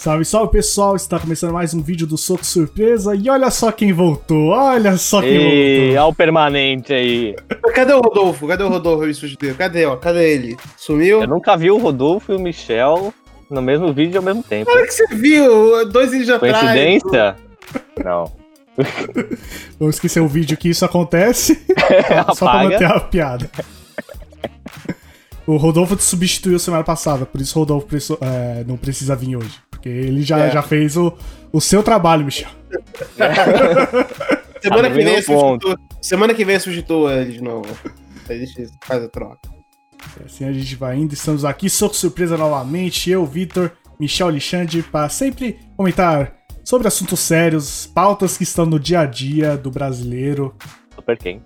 Salve, salve pessoal! Está começando mais um vídeo do Soco Surpresa e olha só quem voltou! Olha só quem E voltou! olha o permanente aí. Cadê o Rodolfo? Cadê o Rodolfo, me sujeito? Cadê, ó? Cadê ele? Sumiu? Eu nunca vi o Rodolfo e o Michel no mesmo vídeo ao mesmo tempo. Olha que você viu, dois vídeos atrás. Coincidência? Não. Vamos esquecer o vídeo que isso acontece, só pra manter a piada. O Rodolfo te substituiu semana passada, por isso o Rodolfo é, não precisa vir hoje. Porque ele já, É. já fez o, o seu trabalho, Michel. Semana que vem substituo. Semana que vem eu substituo ele de novo. Aí a gente faz a troca. Assim a gente vai indo, estamos aqui, Soco Surpresa novamente, eu, Vitor, Michel Alexandre, para sempre comentar sobre assuntos sérios, pautas que estão no dia a dia do brasileiro. Super quente.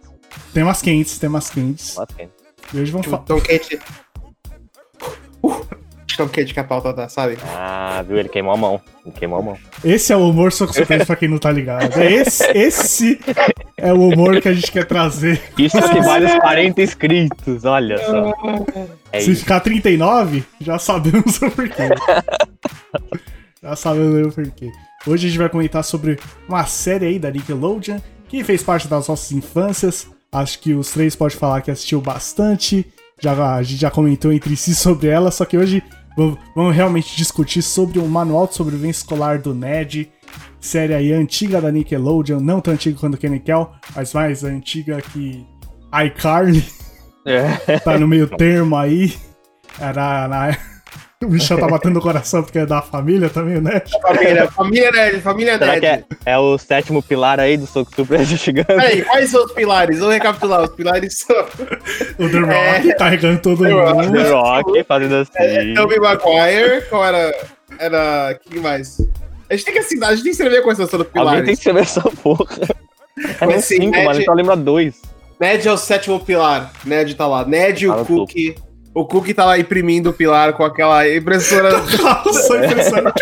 Temas quentes, temas quentes. Nossa, quente. E hoje vamos Tipo, falar. tão quente. Uh, tão quente que a pauta tá, sabe? Ah, viu? Ele queimou a mão. Ele queimou a mão. Esse é o humor Soco Surpresa pra quem não tá ligado. É Esse, esse é o humor que a gente quer trazer. Isso que vale os 40 inscritos, olha só. É Se isso. ficar 39, já sabemos o porquê. já sabemos o porquê. Hoje a gente vai comentar sobre uma série aí da Nickelodeon que fez parte das nossas infâncias. Acho que os três podem falar que assistiu bastante. Já, a gente já comentou entre si sobre ela, só que hoje vamos, realmente discutir sobre o Manual de Sobrevivência Escolar do Ned. Série aí antiga da Nickelodeon, não tão antiga quanto Kenny Kel, mas mais antiga que iCarly É. tá no meio termo aí. Era na. O bicho tá batendo o coração porque é da família também, né? Família, família Nerd, família Será Nerd. que é, é o sétimo pilar aí do Soco Surpresa chegando? Peraí, quais são os pilares? Vamos recapitular. Os pilares são O The Rock É. carregando todo The Rock. mundo. The Rock fazendo assim. Tobey Maguire, qual era. Era. Quem mais? A gente tem que assinar, a gente tem que escrever quais são os Alguém pilares. tem que escrever essa porra. É Mas nem sim, cinco, Ned- mano. Só lembra dois. Ned é o sétimo pilar. Ned tá lá. Ned e Tá o no Cookie. O Cookie tá lá imprimindo o pilar com aquela impressora. Nossa, impressionante.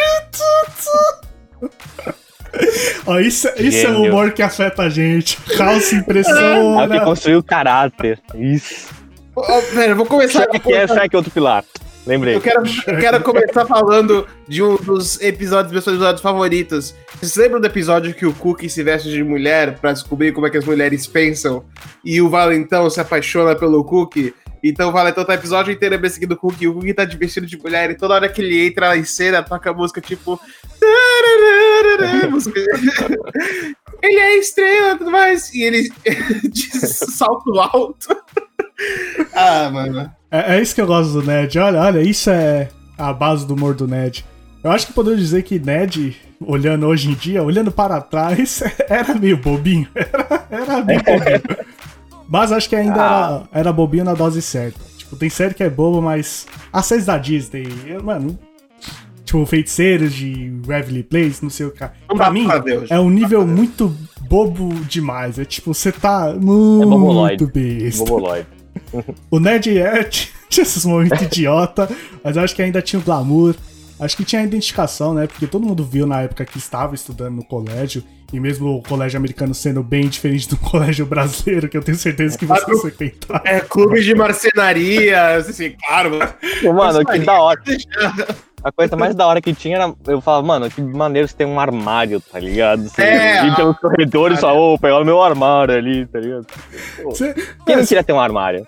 Ó, isso, isso é humor que afeta a gente. Calça É o que impressora. construiu o caráter. Isso. Ó, Pera, eu vou começar. Shrek é Shrek é outro pilar. Lembrei. Eu quero, eu quero começar falando de um dos episódios, meus episódios favoritos. Vocês lembram do episódio que o Cookie se veste de mulher pra descobrir como é que as mulheres pensam? E o Valentão se apaixona pelo Cookie? Então o Valentão tá o episódio inteiro perseguindo o Cookie. O Cookie tá de vestido de mulher e toda hora que ele entra em cena, toca a música tipo. ele é estrela tudo mais. E ele diz salto alto. ah, mano. É, é isso que eu gosto do Ned. Olha, olha, isso é a base do humor do Ned. Eu acho que podemos dizer que Ned, olhando hoje em dia, olhando para trás, era meio bobinho. Era, era meio bobinho. Mas acho que ainda era, era bobinho na dose certa. Tipo, tem série que é boba, mas as séries da Disney, eu, mano. Tipo, feiticeiros de Waverly Place, não sei o que. Não Pra mim, hoje. é um nível muito bobo demais. É tipo, você tá muito boboloide. besta. Boboloid. O Ned é, tinha esses momentos idiota, mas eu acho que ainda tinha o glamour. Acho que tinha a identificação, né? Porque todo mundo viu na época que estava estudando no colégio, e mesmo o colégio americano sendo bem diferente do colégio brasileiro, que eu tenho certeza que você eu- frequentar. É, clube de marcenaria, assim, claro. Mano, que da hora. A coisa mais da hora que tinha era. Eu falava, mano, que maneiro você tem um armário, tá ligado? Você É, ir pelos corredores e falar, ô, pegar o meu armário ali, tá ligado? Você, Quem é, não se queria ter um armário?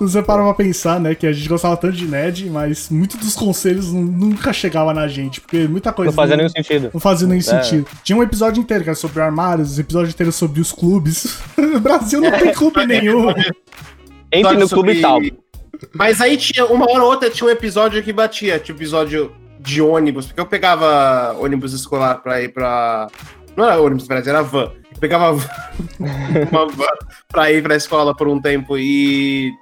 você para pra pensar, né, que a gente gostava tanto de Ned, mas muitos dos conselhos nu- nunca chegavam na gente, porque muita coisa. Não fazia nenhum sentido. Não fazia nenhum É. sentido. Tinha um episódio inteiro que era sobre armários, episódio inteiro sobre os clubes. o Brasil não tem clube nenhum. Entre no Sobre- clube e tal. Mas aí tinha, uma hora ou outra, tinha um episódio que batia, tipo episódio de ônibus, porque eu pegava ônibus escolar pra ir pra. Não era ônibus, verdade, era van. Eu pegava uma van pra ir pra escola por um tempo e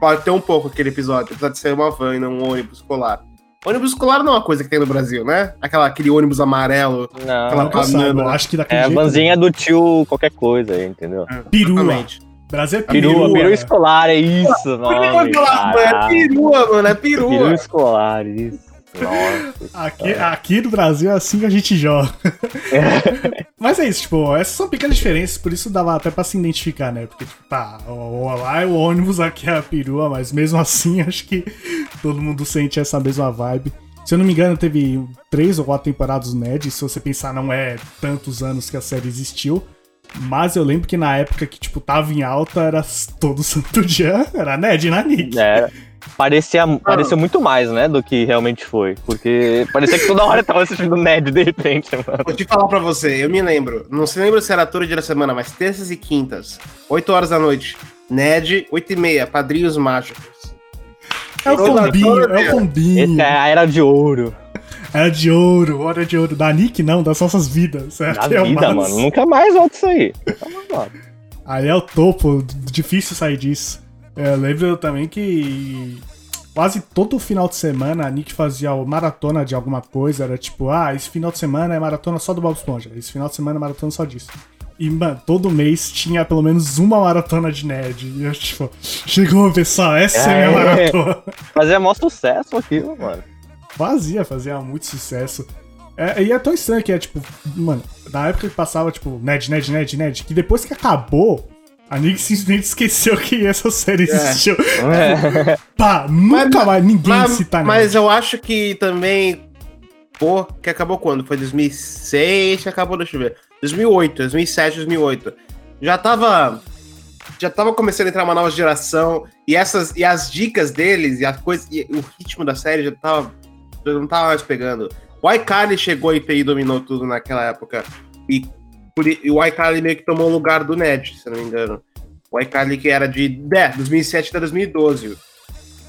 bateu um pouco aquele episódio, apesar de ser uma van e não um ônibus escolar. Ônibus escolar não é uma coisa que tem no Brasil, né? Aquela, aquele ônibus amarelo. Não. Aquela sabe, banana. eu acho que daquele É a jeito. vanzinha do tio qualquer coisa aí, entendeu? Perua. Exatamente. Brasil é Perua, perua. perua escolar, é isso. Perua, mano, é caralho. perua, mano, é Perua perua. escolar, isso. Nossa. Aqui, aqui no Brasil é assim que a gente joga. Mas é isso, tipo, essas são pequenas diferenças, por isso dava até pra se identificar, né? Porque, tipo, tá, lá é o ônibus, aqui é a perua, mas mesmo assim acho que todo mundo sente essa mesma vibe. Se eu não me engano, teve três ou quatro temporadas do Ned. Se você pensar, não é tantos anos que a série existiu. Mas eu lembro que na época que, tipo, tava em alta, era todo santo dia, era Ned na Nick. É, parecia, parecia muito mais, né, do que realmente foi. Porque parecia que toda hora eu tava assistindo Ned, de repente, mano. Vou te falar pra você, eu me lembro. Não se lembra se era todo dia da semana, mas terças e quintas, 8 horas da noite. Ned, 8 e meia, Padrinhos Mágicos. É o combinho, é o combinho. Essa é a era de ouro. Era de ouro, hora de ouro. Da Nick não, das nossas vidas. É, é o vida, mano. Nunca mais volta isso aí. Aí é o topo, difícil sair disso. É, Eu lembro também que quase todo final de semana a Nick fazia o maratona de alguma coisa. Era tipo, ah, esse final de semana é maratona só do Bob Esponja. Esse final de semana é maratona só disso. E, mano, todo mês tinha pelo menos uma maratona de Ned. E eu, tipo, chegou, pessoal, essa é, a minha É. maratona. Fazia maior sucesso aquilo, mano. Fazia, fazia muito sucesso. É, e é tão estranho que é, tipo, mano, na época que passava, tipo, Ned, Ned, Ned, Ned, que depois que acabou, a Nick simplesmente esqueceu que essa série existiu. É. Pá, nunca Mas- mais ninguém Mas, cita Ned. mas eu acho que também. Pô, que acabou quando? Foi 2006 que acabou, deixa eu ver. 2008, 2007, 2008. Já tava. Já tava começando a entrar uma nova geração. E essas e as dicas deles e, a coisa, e o ritmo da série já tava. Não tava mais pegando. O iCarly chegou e dominou tudo naquela época. E, e o iCarly meio que tomou o lugar do Ned, se eu não me engano. O iCarly que era de é, 2007 até 2012.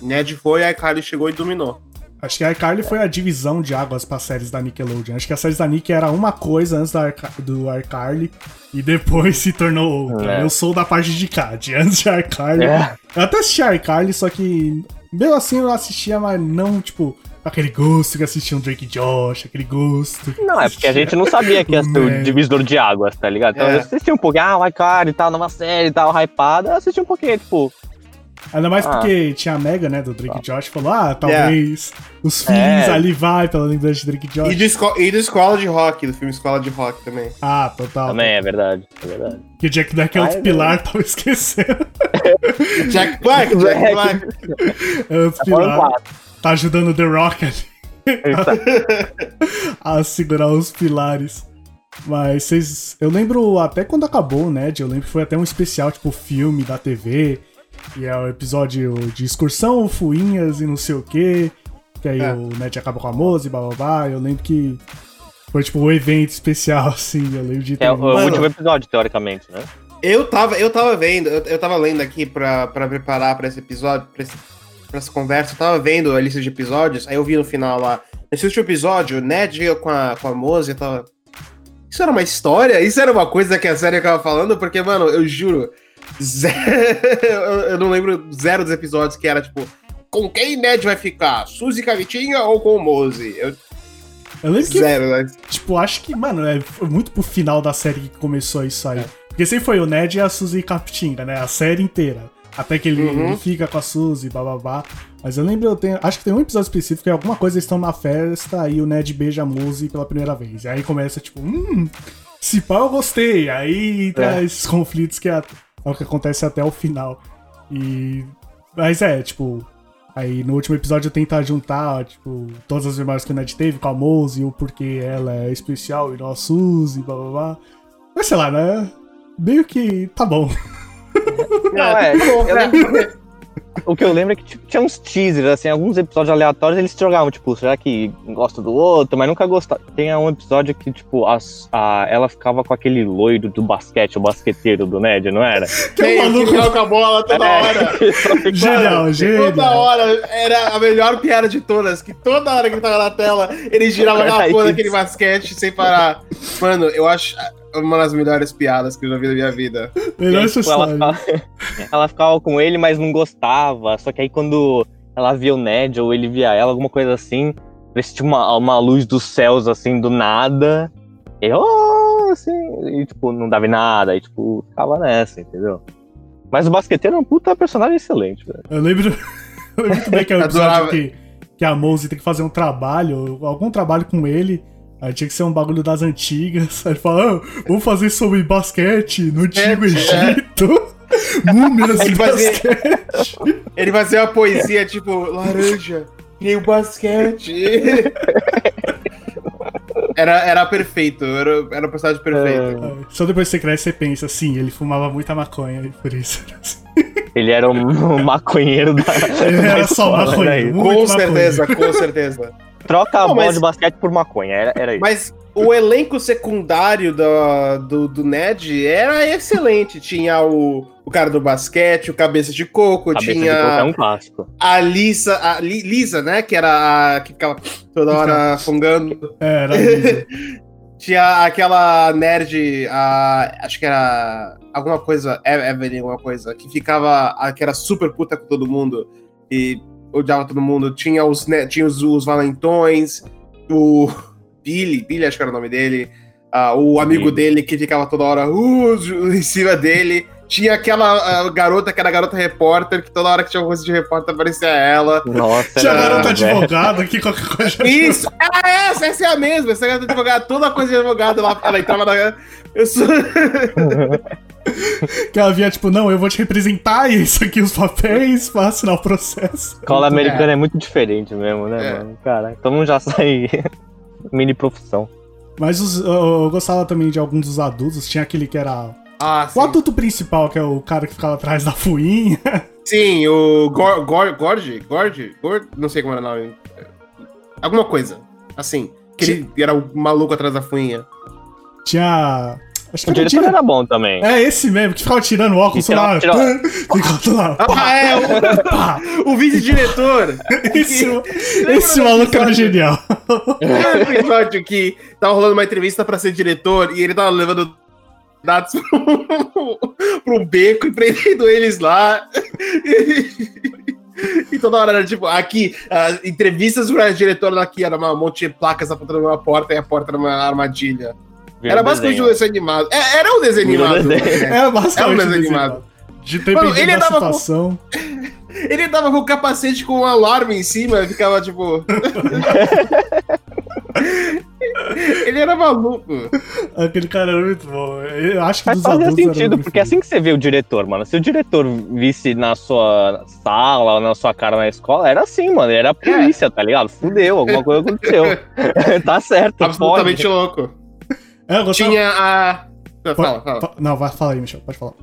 Ned foi, a iCarly chegou e dominou. Acho que a iCarly foi a divisão de águas para séries da Nickelodeon. Acho que as séries da Nick era uma coisa antes da Arca- do iCarly e depois se tornou outra. É. Eu sou da parte de cá, de antes de iCarly. É. Eu até assisti iCarly, só que mesmo assim eu assistia, mas não, tipo, aquele gosto que assistia um Drake Josh, aquele gosto. Não, é porque a gente não sabia que ia ser o É. divisor de águas, tá ligado? Então É. eu assisti um pouquinho, ah, o iCard e tal, numa série e tal, hypada. Eu assisti um pouquinho, tipo, Ainda mais Ah. porque tinha a Mega, né, do Drake e Josh, falou, ah, talvez os feelings É. ali vai pela lembrança de Drake Josh. E, de esco e do Escola de Rock, do filme Escola de Rock também. Ah, total. também é verdade, é verdade. Que o Jack Black é outro Ai, pilar, tava esquecendo. Jack Black, Jack Black. É outro Tá pilar. Tá ajudando o The Rock ali a segurar os pilares. Mas vocês. Eu lembro até quando acabou o Ned, eu lembro que foi até um especial, tipo, filme da TV. E é o episódio de excursão, fuinhas e não sei o quê. Que aí É. o Ned acaba com a moça e blá blá blá. Eu lembro que foi tipo um evento especial, assim. Eu lembro de ter. É o, o Mano. último episódio, teoricamente, né? Eu tava, eu tava vendo, eu, eu tava lendo aqui pra, pra preparar pra esse episódio, pra, esse- pra essa conversa, eu tava vendo a lista de episódios, aí eu vi no final lá. Nesse último episódio, o Ned chega com a, com a Mose tava. Isso era uma história? Isso era uma coisa que a série acaba falando? Porque, mano, eu juro. Zero, eu, não lembro zero dos episódios que era tipo. Com quem Ned vai ficar? Suzy Cavitinha ou com o Mose? Eu, Eu lembro que zero, né? Tipo, acho que, mano, é muito pro final da série que começou isso aí. Porque sempre foi o Ned e a Suzy Capitinga, né? A série inteira. Até que ele, Uhum. ele fica com a Suzy, bababá. Mas eu lembro, eu tenho, acho que tem um episódio específico que alguma coisa eles estão na festa e o Ned beija a Muzi pela primeira vez. E aí começa, tipo, hum, se pá eu gostei. Aí entra É. esses conflitos que é, é o que acontece até o final. E. Mas é, tipo. Aí no último episódio tenta juntar, tipo, todas as memórias que o Ned teve com a Mose o porquê ela é especial e não a Suzy, blá blá blá. Mas sei lá, né? Meio que tá bom. Não, é. Bom, eu é. lembro- o que eu lembro é que tipo, tinha uns teasers, assim, alguns episódios aleatórios eles se jogavam, tipo, será que gosta do outro, mas nunca gostava. Tem um episódio que, tipo, as- a, ela ficava com aquele loiro do basquete, o basqueteiro do Ned, não era? Que é Tem, um que maluco joga a bola toda hora. É, só ficava- genial, Toda genial. hora era a melhor piada de todas, que toda hora que ele tava na tela, ele girava na porra daquele basquete sem parar. Mano, eu acho uma das melhores piadas que eu já vi na minha vida. Melhor aí, tipo, ela, ficava, ela ficava com ele, mas não gostava. Só que aí quando ela via o Ned ou ele via ela, alguma coisa assim, parecia uma, uma luz dos céus, assim, do nada. E eu, "Oh", assim, e tipo, não dava em nada. E tipo, ficava nessa, entendeu? Mas o basqueteiro é um puta personagem excelente, velho. Eu lembro, eu lembro muito bem que é o episódio que, que a Mose tem que fazer um trabalho, algum trabalho com ele. Aí tinha que ser um bagulho das antigas. Aí ele fala, ah, vamos fazer sobre basquete no Antigo É, Egito. Múmias de Ele fazia- basquete. Ele fazia uma poesia tipo, laranja, E o basquete. Era, era perfeito, era, era o personagem perfeito. Ah, Só depois que você cresce, você pensa, sim, ele fumava muita maconha, e por isso. Ele era um, um maconheiro da. Ele da era só escola, maconheiro. com maconha. certeza, com certeza. Troca a Não, bola mas- de basquete por maconha, era, era isso. Mas o elenco secundário do, do, do Ned era excelente. Tinha o, o cara do basquete, o cabeça de coco, Cabeça de tinha coco é um clássico. a Lisa, a Li- Lisa, né? Que era a que ficava toda hora fungando. É, era. Tinha aquela nerd, a, acho que era alguma coisa, Evelyn, alguma coisa, que ficava, a- que era super puta com todo mundo e odiava todo mundo. Tinha os, ne- tinha os, os valentões, o Billy, Billy acho que era o nome dele, ah, o amigo Billy. dele que ficava toda hora uh, em cima dele. Tinha aquela garota que era a garota repórter, que toda hora que tinha alguma coisa de repórter aparecia ela. Nossa, Tinha era- garota advogada aqui, qualquer coisa. Isso! Ah, essa, essa é a mesma. Essa garota de advogado, toda coisa de advogado lá. Ela entrava na. Eu sou. Que ela via, tipo, não, eu vou te representar e isso aqui, os papéis, pra assinar o processo. Escola americana é. muito diferente mesmo, né, É. mano? Cara, todo mundo já sai mini profissão. Mas os- eu, eu gostava também de alguns dos adultos. Tinha aquele que era. Ah, O adulto principal, que é o cara que ficava atrás da fuinha. Sim, o Gor, Gor, Gorge? Gorge? Gord? Não sei como era o nome. Alguma coisa. Assim. Que ele era o maluco atrás da fuinha. Tinha. Acho que O diretor dire- era bom também. É esse mesmo, que ficava tirando o óculos tirava- lá. tirava- Ficava lá. Ah, é! O, Pá. o vice-diretor! Esse, esse maluco era genial. Lembra do episódio que tava rolando uma entrevista pra ser diretor e ele tava levando dados pra um beco e prendendo eles lá. E toda hora era tipo, aqui, ah, entrevistas pra diretor daqui, era um monte de placas apontando uma porta e a porta era uma armadilha. Era basicamente um desenho. animado. É, era um desenho animado. desenho. Era basicamente É um desenho animado. De Mano, ele da andava com- situação. Ele tava com o capacete com um alarme em cima, ficava tipo. ele era maluco. Aquele cara era muito bom. Eu acho que Faz dos fazer era sentido, porque é assim que você vê o diretor, mano. Se o diretor visse na sua sala ou na sua cara na escola, era assim, mano. Ele era a polícia, tá ligado? Fudeu, alguma coisa aconteceu. tá certo, Absolutamente pode. louco. É, Tinha a. Pode- Fala, fala. fa- Não, vai, fala aí, Michel, pode falar.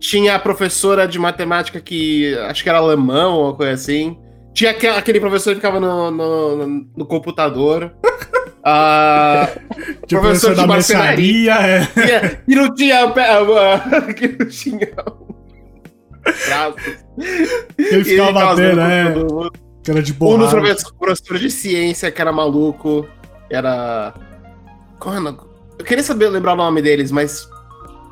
Tinha a professora de matemática que acho que era alemão ou coisa assim. Tinha aque- aquele professor que ficava no, no, no- computador. Ah, Tinha o Professor de marcenaria. é. tinha- e não tinha. que não tinha. braços. Ele ficava batendo, é. mundo. Que era de Um dos professores de ciência que era maluco. Era. Qual é o nome? Eu queria saber lembrar o nome deles, mas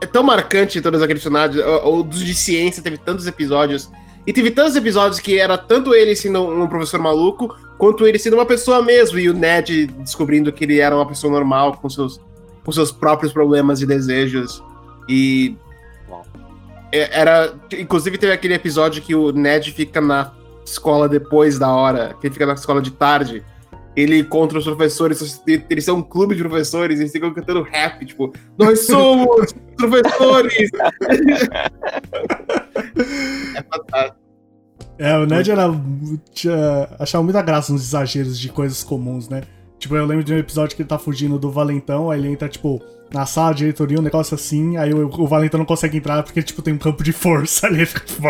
é tão marcante todos aqueles personagens. O, o dos de ciência teve tantos episódios. E teve tantos episódios que era tanto ele sendo um professor maluco, quanto ele sendo uma pessoa mesmo. E o Ned descobrindo que ele era uma pessoa normal, com seus, com seus próprios problemas e desejos. E. É- Era. Inclusive teve aquele episódio que o Ned fica na escola depois da hora, que ele fica na escola de tarde. Ele encontra os professores, eles são um clube de professores, eles ficam cantando rap, tipo, nós somos professores! é fantástico. É, o Ned era. Tinha, achava muita graça nos exageros de coisas comuns, né? Tipo, eu lembro de um episódio que ele tá fugindo do Valentão, aí ele entra, tipo, na sala de diretoria, um negócio assim, aí o, o Valentão não consegue entrar porque, tipo, tem um campo de força ali, ele fica tipo,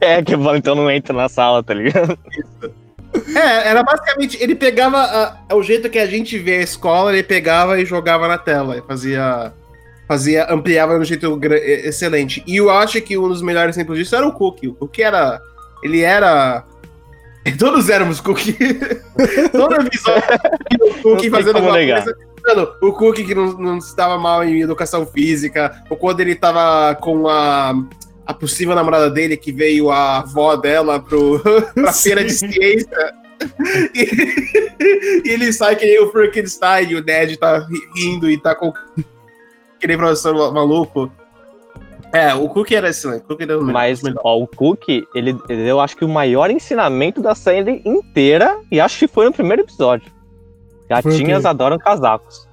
é, que o Valentão não entra na sala, tá ligado? É, era basicamente, ele pegava a- o jeito que a gente vê a escola, ele pegava e jogava na tela, e fazia, fazia, ampliava de um jeito excelente. E eu acho que um dos melhores exemplos disso era o Cookie. O Cookie era, ele era... Todos éramos Cookie. Todo episódio o Cookie Não tem fazendo alguma negar. coisa. Mano, o Cookie que não, não estava mal em educação física, ou quando ele tava com a, a possível namorada dele, que veio a avó dela pro, pra Sim. feira de ciência. E, e ele sai que nem o Frankenstein, e o Ned tá ri- rindo e tá com aquele professor ma- maluco. É, o Cookie era excelente. O Cookie era o melhor, Mas, o melhor. ó, o Cook, ele, ele deu, acho que o maior ensinamento da série inteira, e acho que foi no primeiro episódio. Gatinhas adoram casacos.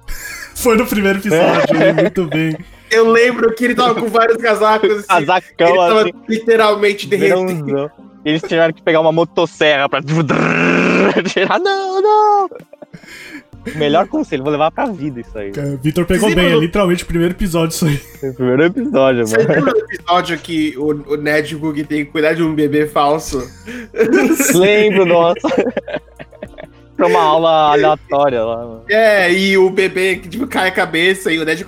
Foi no primeiro episódio, muito bem. Eu lembro que ele tava com vários casacos. assim, ele Casacão, tava assim, literalmente derretendo. Eles tiveram que pegar uma motosserra pra tirar. Não, não! Melhor conselho, vou levar pra vida isso aí. Vitor pegou Vocês bem, é lembram do- literalmente o primeiro episódio isso aí. É o primeiro episódio, Você mano. lembra do episódio que o, o Ned e o Googie tem que cuidar de um bebê falso? Lembro, nossa. Pra uma aula aleatória lá. É, e o bebê que tipo, cai a cabeça e o Ned.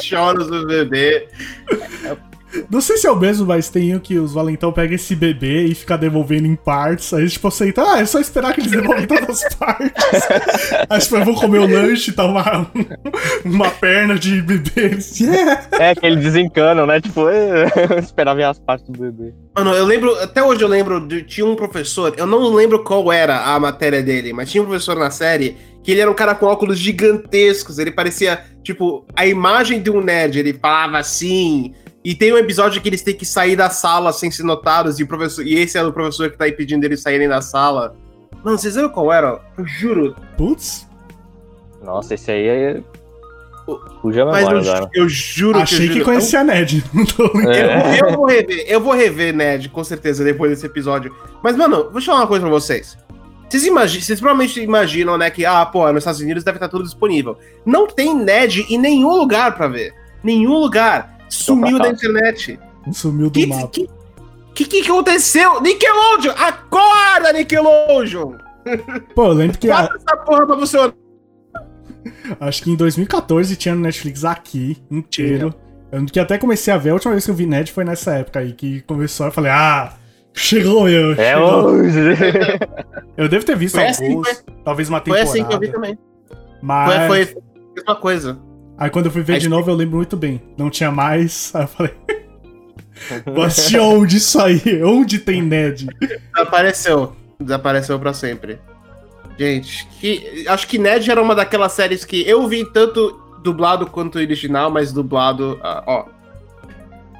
Choros do bebê. Não sei se é o mesmo, mas tem um que os valentão pegam esse bebê e fica devolvendo em partes. Aí, tipo, aceita, ah, é só esperar que eles devolvam todas as partes. Aí, tipo, eu vou comer o lanche, tá uma, uma perna de bebê. Yeah! É, que eles desencanam, né? Tipo, esperar ver as partes do bebê. Mano, eu lembro, até hoje eu lembro, de, tinha um professor, eu não lembro qual era a matéria dele, mas tinha um professor na série que ele era um cara com óculos gigantescos, ele parecia, tipo, a imagem de um nerd, ele falava assim. E tem um episódio que eles têm que sair da sala sem ser notados, e, o professor, e esse é o professor que tá impedindo eles saírem da sala. Mano, vocês lembram qual era? Eu juro. Putz, Nossa, esse aí é. Fuja a Mas memória eu, ju- agora. eu juro achei eu que conhecia a Ned. Não tô brincando. É. Eu, eu vou rever, eu vou rever, Ned, com certeza, depois desse episódio. Mas, mano, vou te falar uma coisa pra vocês. Vocês, imagi vocês provavelmente imaginam, né, que, ah, pô, nos Estados Unidos deve estar tudo disponível. Não tem Ned em nenhum lugar pra ver. Nenhum lugar. Sumiu da internet. Sumiu do Que mapa. que, que que aconteceu? Nickelodeon! Acorda, Nickelodeon! Pô, eu lembro que a- Bota essa porra pra funcionar. acho que em 2014 tinha no Netflix aqui, inteiro. Eu que até comecei a ver, a última vez que eu vi Ned foi nessa época aí, que começou, eu falei, ah, chegou eu, É chegou. hoje. Eu devo ter visto Foi assim alguns, talvez uma Foi temporada. assim que eu vi também. Mas Foi, foi a mesma coisa. Aí quando eu fui ver Aí de novo, eu lembro muito bem. Não tinha mais, aí eu falei, vou assistir onde isso aí? Onde tem Ned? Desapareceu. Desapareceu pra sempre. Gente, que, acho que Ned era uma daquelas séries que eu vi tanto dublado quanto original, mas dublado. ah, ó.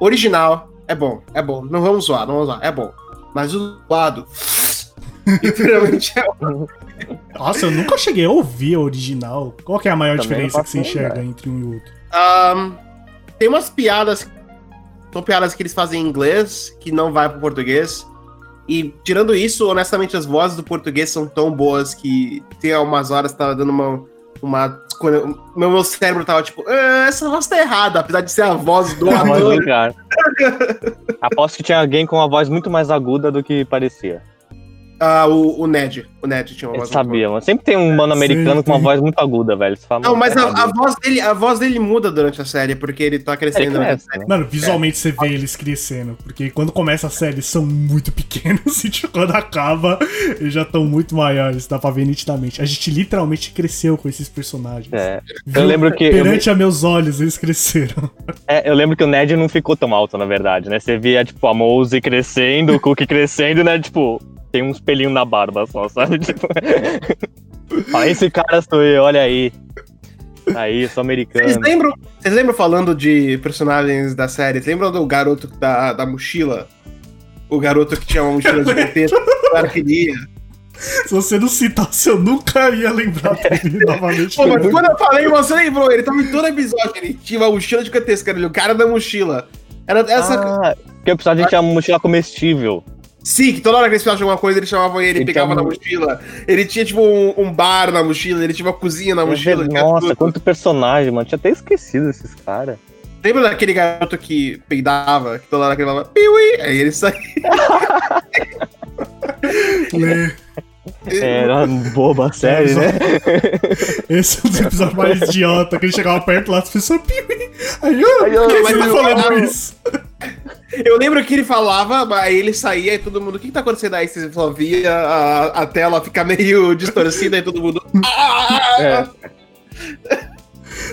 Original é bom, é bom. Não vamos zoar, não vamos zoar, é bom. Mas o dublado. literalmente é Nossa, eu nunca cheguei a ouvir a original. Qual que é a maior Também diferença que você enxerga ideia. entre um e outro? Ahn, tem umas piadas. São piadas que eles fazem em inglês, que não vai pro português. E tirando isso, honestamente, as vozes do português são tão boas que tem umas horas que tava dando uma. uma quando eu- meu, meu cérebro tava tipo, "Ah, essa voz tá errada, apesar de ser a voz do ator. Aposto que tinha alguém com uma voz muito mais aguda do que parecia. Ah, o, o Ned. O Ned tinha uma Eu voz. sabia, mano. Sempre tem um mano americano com uma voz muito aguda, velho. Você fala, Não, "Mano, mas a, a errado." voz dele, a voz dele muda durante a série, porque ele tá Ele crescendo durante a cresce, série. né? Mano, visualmente você vê eles crescendo. Porque quando começa a série, eles são muito pequenos. E tipo, quando acaba, eles já estão muito maiores. Dá pra ver nitidamente. A gente literalmente cresceu com esses personagens. É. Viu? lembro que eu Perante a meus olhos, eles cresceram. É, eu lembro que o Ned não ficou tão alto, na verdade, né? Você via, tipo, a Mose crescendo, o Cookie crescendo, né? Tipo, tem uns pelinhos na barba só, sabe? Tipo. Fala, esse cara sou eu, olha aí. Aí, sou Vocês americano. lembram, vocês lembram falando de personagens da série? Vocês lembram do garoto da, da mochila? O garoto que tinha uma mochila de pretexto que o cara queria. Se você não citasse, eu nunca ia lembrar dele novamente. Pô, mas quando eu falei, você lembrou, ele tava em todo episódio, ele tinha uma mochila de pretexto, cara, o cara da mochila. Era essa. Ah, porque o episódio tinha uma mochila comestível. Sim, que toda hora que eles precisavam de alguma coisa, eles chamavam ele, Ele pegava tinha na mochila. Ele tinha, tipo, um, um bar na mochila, ele tinha uma cozinha na mochila. Nossa, tudo. quanto personagem, mano. Tinha até esquecido esses caras. Lembra daquele garoto que peidava, que toda hora que ele falava, piui, aí ele saía. Lê. Era boba a série, né? Esse é um dos episódios mais idiota, que ele chegava perto lá, as pessoas. "Piuí". Aí, ó, Aí, por ó, que mas você tá eu- falando eu- isso? Eu lembro que ele falava, aí ele saía e todo mundo, o que, que tá acontecendo aí? Você só via a, a tela ficar meio distorcida e todo mundo. "Ah!" É.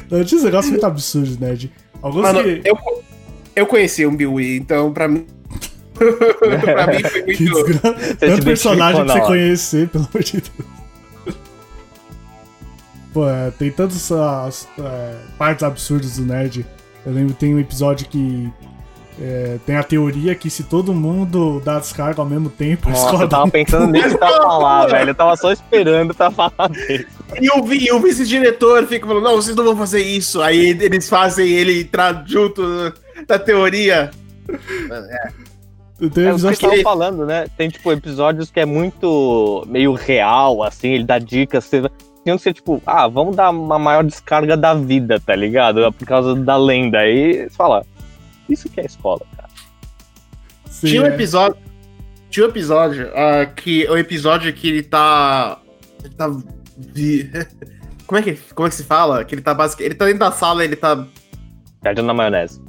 Não, tinha uns negócios muito absurdos, Ned. Alguns Mano, que. eu, eu conheci um Biwi, então pra mim. pra mim foi Que muito. desgra... Você se Tanto personagem pra você conhecer, pelo amor de Deus. Pô, é, tem tantas as, é, partes absurdas do Nerd. Eu lembro que tem um episódio que é, tem a teoria que se todo mundo dá descarga ao mesmo tempo, Nossa, eu tava pensando nisso pra falar, velho. Eu tava só esperando pra falar dele. E o, vi- e o vice-diretor fica falando, não, vocês não vão fazer isso. Aí eles fazem ele entrar junto na teoria. É. Tem É o que que tava falando, né? Tem, tipo, episódios que é muito meio real, assim, ele dá dicas. Você... Um que você, tipo, ah, vamos dar uma maior descarga da vida, tá ligado? Por causa da lenda. Aí você fala, isso que é escola, cara. Sim, Tinha um é. episódio. Tinha um episódio ah, que. O episódio que ele tá. Ele tá. vi- Como é, que, como é que se fala? Que ele tá basicamente. Ele tá dentro da sala, ele tá. Viajando na maionese.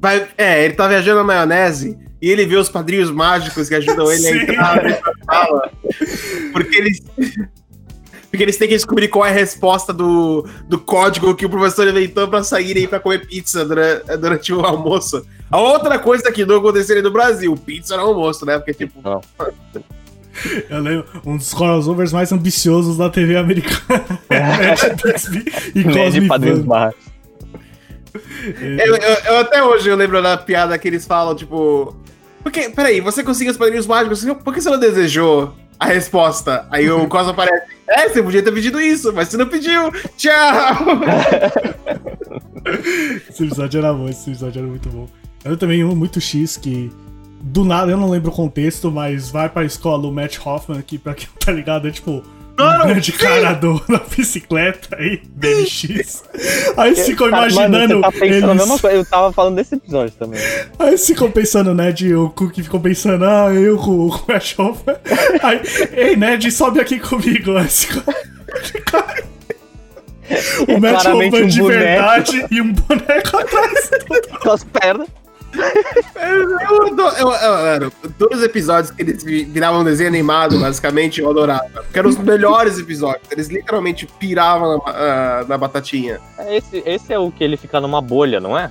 Vai, é, ele tá viajando na maionese e ele vê os padrinhos mágicos que ajudam ele a entrar dentro da sala. Porque eles. Porque eles têm que descobrir qual é a resposta do, do código que o professor inventou pra saírem pra comer pizza durante, durante o almoço. A outra coisa que não aconteceria no Brasil, pizza no almoço, né? Porque, tipo, Não. Eu lembro, um dos crossovers mais ambiciosos da TV americana. Netflix e Né, de Cosme padrinhos mágicos. Eu, eu- eu até hoje eu lembro da piada que eles falam, tipo. Porque, peraí, você conseguiu os padrinhos mágicos, por que você não desejou a resposta? Aí o Cosmo aparece. É, você podia ter pedido isso, mas você não pediu. Tchau! Esse episódio era bom, esse episódio era muito bom. Eu também um muito X que. Do nada, eu não lembro o contexto, mas vai pra escola o Matt Hoffman, que pra quem tá ligado é tipo. Mano, um grande sim! cara do, da bicicleta aí, BMX. Aí ficam Cara, imaginando. Mano, tá eles-. Eu tava falando desse episódio também. Aí ficam pensando, Ned e o Cook ficam pensando, ah, eu com o Matt Hoffman. Aí, ei, Ned, sobe aqui comigo. Aí ficam- O Matt claramente Hoffman um de boneco. verdade e um boneco atrás. Com as pernas. Eu, adoro- eu, eu, eu, todos os episódios que eles vi- viravam desenho animado, basicamente, eu adorava. Porque eram os melhores episódios. Eles literalmente piravam na, na batatinha. Esse, esse é o que ele fica numa bolha, não é?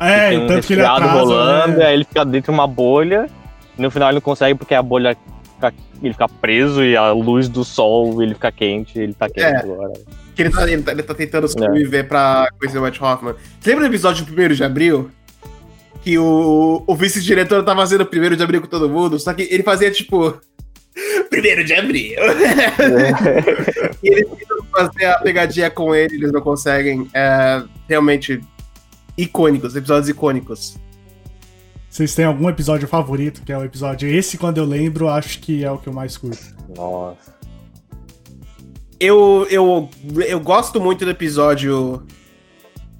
É, tem um tanto que ele atrasa, rolando, né? aí ele fica dentro de uma bolha. E no final ele não consegue porque a bolha fica, ele fica preso e a luz do sol ele fica quente, ele tá quente É. agora. Que ele tá, ele tá, ele tá tentando sobreviver pra conhecer o Matt Hoffman. Você lembra do episódio do 1 de abril? Que o, o vice-diretor tava fazendo o 1 de abril com todo mundo, só que ele fazia tipo. 1 de abril! e eles tentam fazer a pegadinha com ele, eles não conseguem. É realmente icônicos, episódios icônicos. Vocês têm algum episódio favorito, que é o episódio. Esse, quando eu lembro, acho que é o que eu mais curto. Nossa. Eu, eu, eu gosto muito do episódio.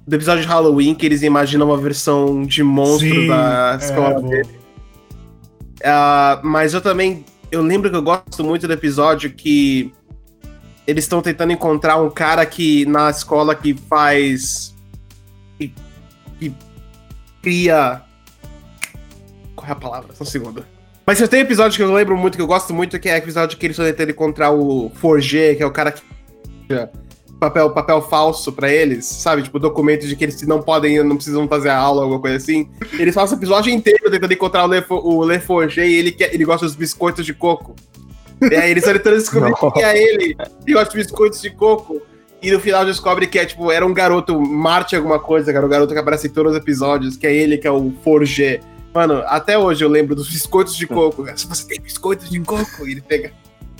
Do episódio de Halloween, que eles imaginam uma versão de monstro Sim, da é, escola bom. dele. Ah, mas eu também. Eu lembro que eu gosto muito do episódio que eles estão tentando encontrar um cara que na escola que faz. que, que cria. Qual é a palavra? Só um segundo. Mas eu tenho um episódio que eu lembro muito, que eu gosto muito, que é o episódio que eles estão tentando encontrar o Forger, que é o cara que papel, papel falso pra eles, sabe? Tipo, documento de que eles não podem, não precisam fazer a aula, alguma coisa assim. Eles passam o episódio inteiro tentando encontrar o Le, Fo- o e ele, quer, ele gosta dos biscoitos de coco. E aí eles estão tentando descobrir quem é ele. Ele gosta de biscoitos de coco. E no final descobre que é, tipo, era um garoto, Marte alguma coisa, que era um garoto que aparece em todos os episódios, que é ele que é o Forger. Mano, até hoje eu lembro dos biscoitos de coco. Se você tem biscoitos de coco, e ele pega.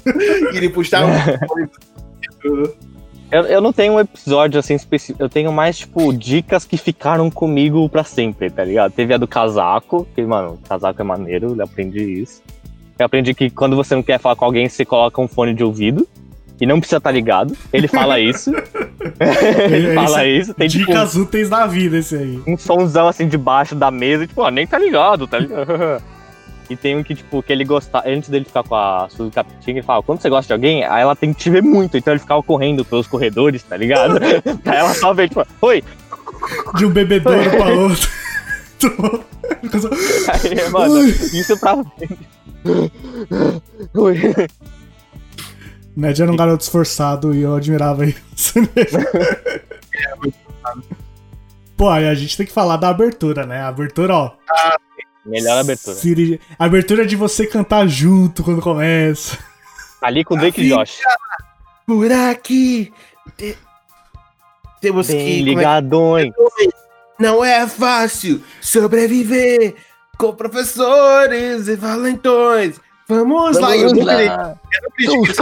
e ele puxava um Eu, eu não tenho um episódio assim específico, eu tenho mais, tipo, dicas que ficaram comigo pra sempre, tá ligado? Teve a do casaco, que, mano, casaco é maneiro, eu aprendi isso. Eu aprendi que quando você não quer falar com alguém, você coloca um fone de ouvido. E não precisa estar ligado. Ele fala isso. ele É fala isso. isso. Tem tipo Dicas úteis da vida, esse aí. um somzão assim debaixo da mesa, tipo, ó, nem tá ligado, tá ligado? E tem um que, tipo, que ele gostava. Antes dele ficar com a Suzy Capitinga, ele fala: quando você gosta de alguém, aí ela tem que te ver muito. Então ele ficava correndo pelos corredores, tá ligado? pra ela só ver, tipo, oi! De um bebedouro pra outro. Aí, mano, Ui. isso pra. oi! Ned era um garoto esforçado e eu admirava isso nele. Pô, aí a gente tem que falar da abertura, né? A abertura, ó. Melhor abertura. Siri- A abertura é de você cantar junto quando começa. Ali com o Drake e Josh. Por aqui. te- Temos Bem que. como é ligadões. que- Não é fácil sobreviver com professores e valentões. Vamos, lá, eu não acredito- eu não acredito que.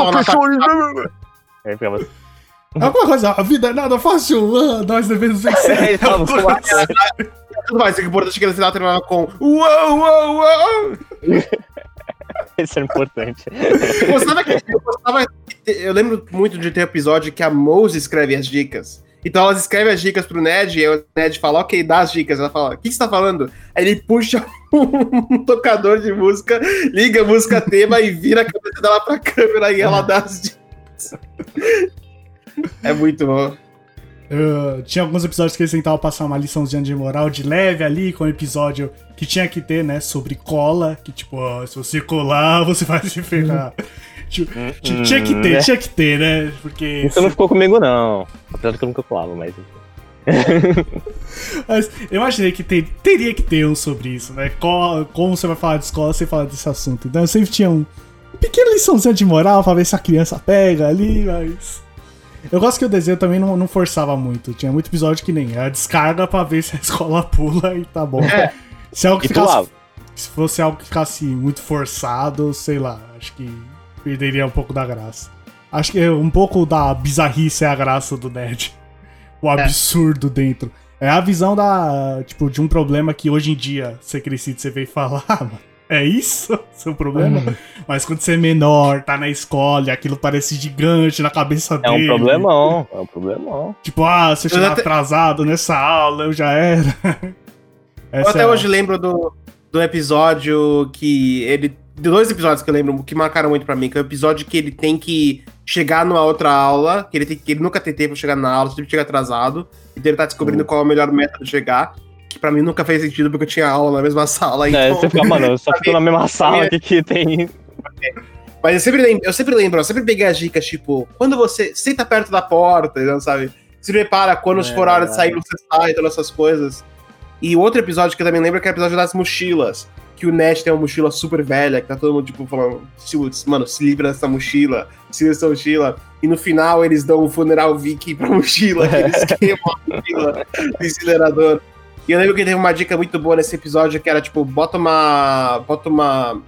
Alguma coisa, a vida é nada fácil, ah, nós devemos vencer. Fala, "Vamos lá." tudo mais. O importante é que no final terminava com uou, uou, uou. Isso é importante. Eu gostava que eu, gostava eu lembro muito de ter episódio que a Mose escreve as dicas. Então elas escrevem as dicas pro Ned e o Ned fala, ok, dá as dicas. Ela fala, o que você tá falando? Aí ele puxa um tocador de música, liga a música tema e vira a cabeça dela pra câmera e ela dá as dicas. É muito bom. Eu- tinha alguns episódios que eles tentavam passar uma liçãozinha de moral de leve ali, com um episódio que tinha que ter, né, sobre cola, que tipo, ó, se você colar, você vai se ferrar. Tipo, tinha que ter, né? tinha que ter, né? Porque. Isso não ficou comigo, não. Apesar de que eu nunca colava, mas. Mas eu imaginei que ter- teria que ter um sobre isso, né? Co- como você vai falar de escola, você fala desse assunto. Então sempre tinha um, pequena liçãozinha de moral pra ver se a criança pega ali, mas. Eu gosto que o desenho também não, não forçava muito. Tinha muito episódio que nem a descarga pra ver se a escola pula e tá bom. É. Se, algo que E ficasse, se fosse algo que ficasse muito forçado, sei lá, acho que perderia um pouco da graça. Acho que um pouco da bizarrice é a graça do Ned. O absurdo dentro. É a visão da, tipo, de um problema que hoje em dia, você crescido, você veio falar, ah, mano, é isso seu problema? Mas quando você é menor, tá na escola, e aquilo parece gigante na cabeça É dele. um problemão. É um problemão. Tipo, ah, se eu chegar até- atrasado nessa aula, eu já era. Eu Essa até é a- hoje lembro do, do episódio que ele. De dois episódios que eu lembro que marcaram muito pra mim, que é o episódio que ele tem que chegar numa outra aula, que ele, tem, que ele nunca tem tempo pra chegar na aula, sempre chega atrasado, e ele tá descobrindo qual é o melhor método de chegar, que pra mim nunca fez sentido porque eu tinha aula na mesma sala. É, Então... você fica, mano, eu só fico na mesma sala que, que tem. Mas eu sempre lembro, eu sempre lembro, eu sempre peguei as dicas, tipo, quando você senta perto da porta, então, sabe? Se prepara, quando É, for a hora de sair, verdade. você sai, todas essas coisas. E outro episódio que eu também lembro é que é o episódio das mochilas. Que o Ned tem uma mochila super velha, que tá todo mundo, tipo, falando, "Se- mano, se livra dessa mochila, se livra dessa mochila. E no final eles dão um funeral viking pra mochila, que eles queimam a mochila do incinerador. E eu lembro que teve uma dica muito boa nesse episódio que era tipo, bota uma. Bota uma.